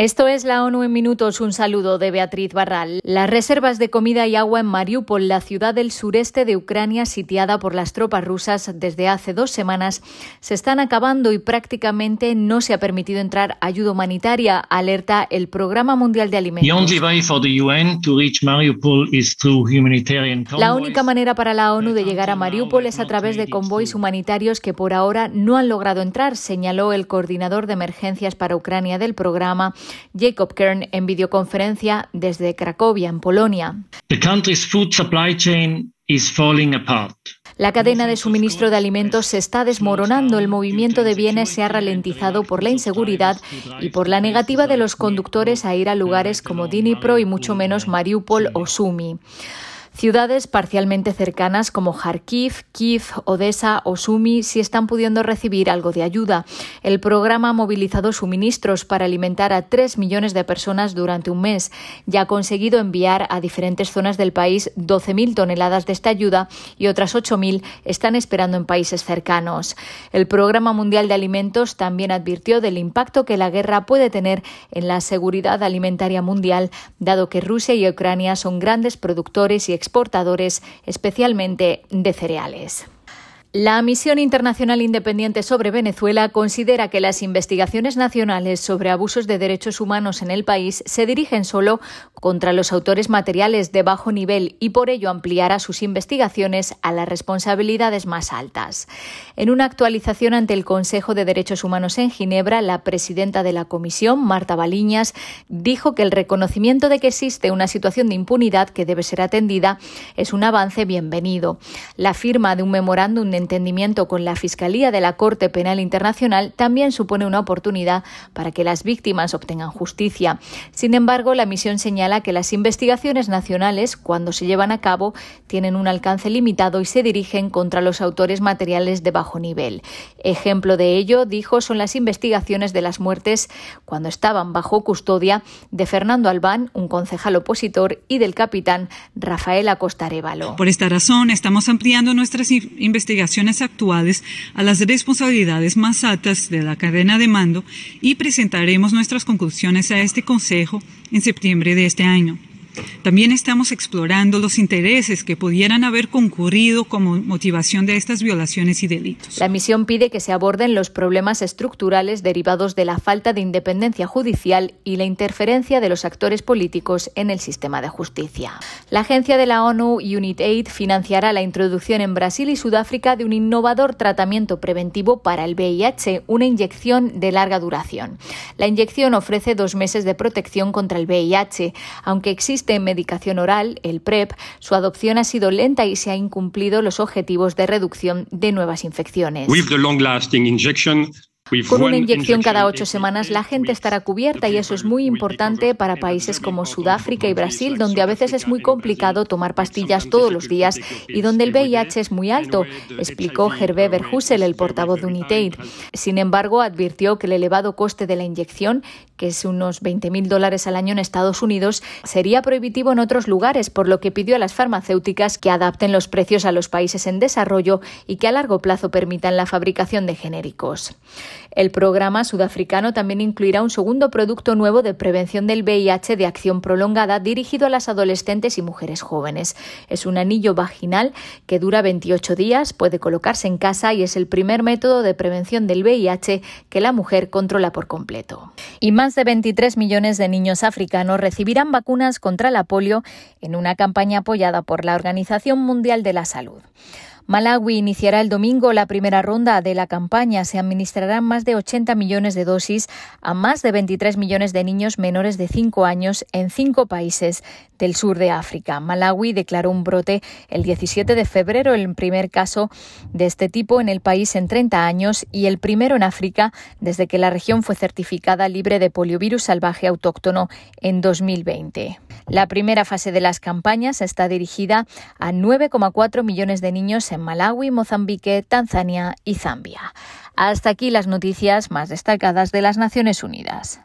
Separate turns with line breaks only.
Esto es la ONU en minutos. Un saludo de Beatriz Barral. Las reservas de comida y agua en Mariupol, la ciudad del sureste de Ucrania sitiada por las tropas rusas desde hace dos semanas, se están acabando y prácticamente no se ha permitido entrar ayuda humanitaria, alerta el Programa Mundial de Alimentos. La única manera para la ONU de llegar a Mariupol es a través de convoys humanitarios que por ahora no han logrado entrar, señaló el coordinador de emergencias para Ucrania del programa Jacob Kern en videoconferencia desde Cracovia, en Polonia. La cadena de suministro de alimentos se está desmoronando, el movimiento de bienes se ha ralentizado por la inseguridad y por la negativa de los conductores a ir a lugares como Dnipro y mucho menos Mariupol o Sumi. Ciudades parcialmente cercanas como Kharkiv, Kiev, Odessa o Sumi sí están pudiendo recibir algo de ayuda. El programa ha movilizado suministros para alimentar a 3 millones de personas durante un mes. Ya ha conseguido enviar a diferentes zonas del país 12.000 toneladas de esta ayuda y otras 8.000 están esperando en países cercanos. El Programa Mundial de Alimentos también advirtió del impacto que la guerra puede tener en la seguridad alimentaria mundial, dado que Rusia y Ucrania son grandes productores y exportadores, especialmente de cereales. La Misión Internacional Independiente sobre Venezuela considera que las investigaciones nacionales sobre abusos de derechos humanos en el país se dirigen solo contra los autores materiales de bajo nivel y por ello ampliará sus investigaciones a las responsabilidades más altas. En una actualización ante el Consejo de Derechos Humanos en Ginebra, la presidenta de la comisión, Marta Baliñas, dijo que el reconocimiento de que existe una situación de impunidad que debe ser atendida es un avance bienvenido. La firma de un memorándum de entendimiento con la Fiscalía de la Corte Penal Internacional también supone una oportunidad para que las víctimas obtengan justicia. Sin embargo, la misión señala que las investigaciones nacionales, cuando se llevan a cabo, tienen un alcance limitado y se dirigen contra los autores materiales de bajo nivel. Ejemplo de ello, dijo, son las investigaciones de las muertes cuando estaban bajo custodia de Fernando Albán, un concejal opositor, y del capitán Rafael Acosta Arevalo.
Por esta razón, estamos ampliando nuestras investigaciones actuales a las responsabilidades más altas de la cadena de mando y presentaremos nuestras conclusiones a este Consejo en septiembre de este año. También estamos explorando los intereses que pudieran haber concurrido como motivación de estas violaciones y delitos.
La misión pide que se aborden los problemas estructurales derivados de la falta de independencia judicial y la interferencia de los actores políticos en el sistema de justicia. La agencia de la ONU UNITAID financiará la introducción en Brasil y Sudáfrica de un innovador tratamiento preventivo para el VIH, una inyección de larga duración. La inyección ofrece dos meses de protección contra el VIH, aunque existe en medicación oral, el PrEP, su adopción ha sido lenta y se ha incumplido los objetivos de reducción de nuevas infecciones. Con una inyección cada ocho semanas la gente estará cubierta y eso es muy importante para países como Sudáfrica y Brasil, donde a veces es muy complicado tomar pastillas todos los días y donde el VIH es muy alto, explicó Hervé Verhusel, el portavoz de Unitaid. Sin embargo, advirtió que el elevado coste de la inyección, que es unos 20.000 dólares al año en Estados Unidos, sería prohibitivo en otros lugares, por lo que pidió a las farmacéuticas que adapten los precios a los países en desarrollo y que a largo plazo permitan la fabricación de genéricos. El programa sudafricano también incluirá un segundo producto nuevo de prevención del VIH de acción prolongada dirigido a las adolescentes y mujeres jóvenes. Es un anillo vaginal que dura 28 días, puede colocarse en casa y es el primer método de prevención del VIH que la mujer controla por completo. Y más de 23 millones de niños africanos recibirán vacunas contra la polio en una campaña apoyada por la Organización Mundial de la Salud. Malawi iniciará el domingo la primera ronda de la campaña. Se administrarán más de 80 millones de dosis a más de 23 millones de niños menores de 5 años en cinco países del sur de África. Malawi declaró un brote el 17 de febrero, el primer caso de este tipo en el país en 30 años y el primero en África desde que la región fue certificada libre de poliovirus salvaje autóctono en 2020. La primera fase de las campañas está dirigida a 9,4 millones de niños en Malawi, Mozambique, Tanzania y Zambia. Hasta aquí las noticias más destacadas de las Naciones Unidas.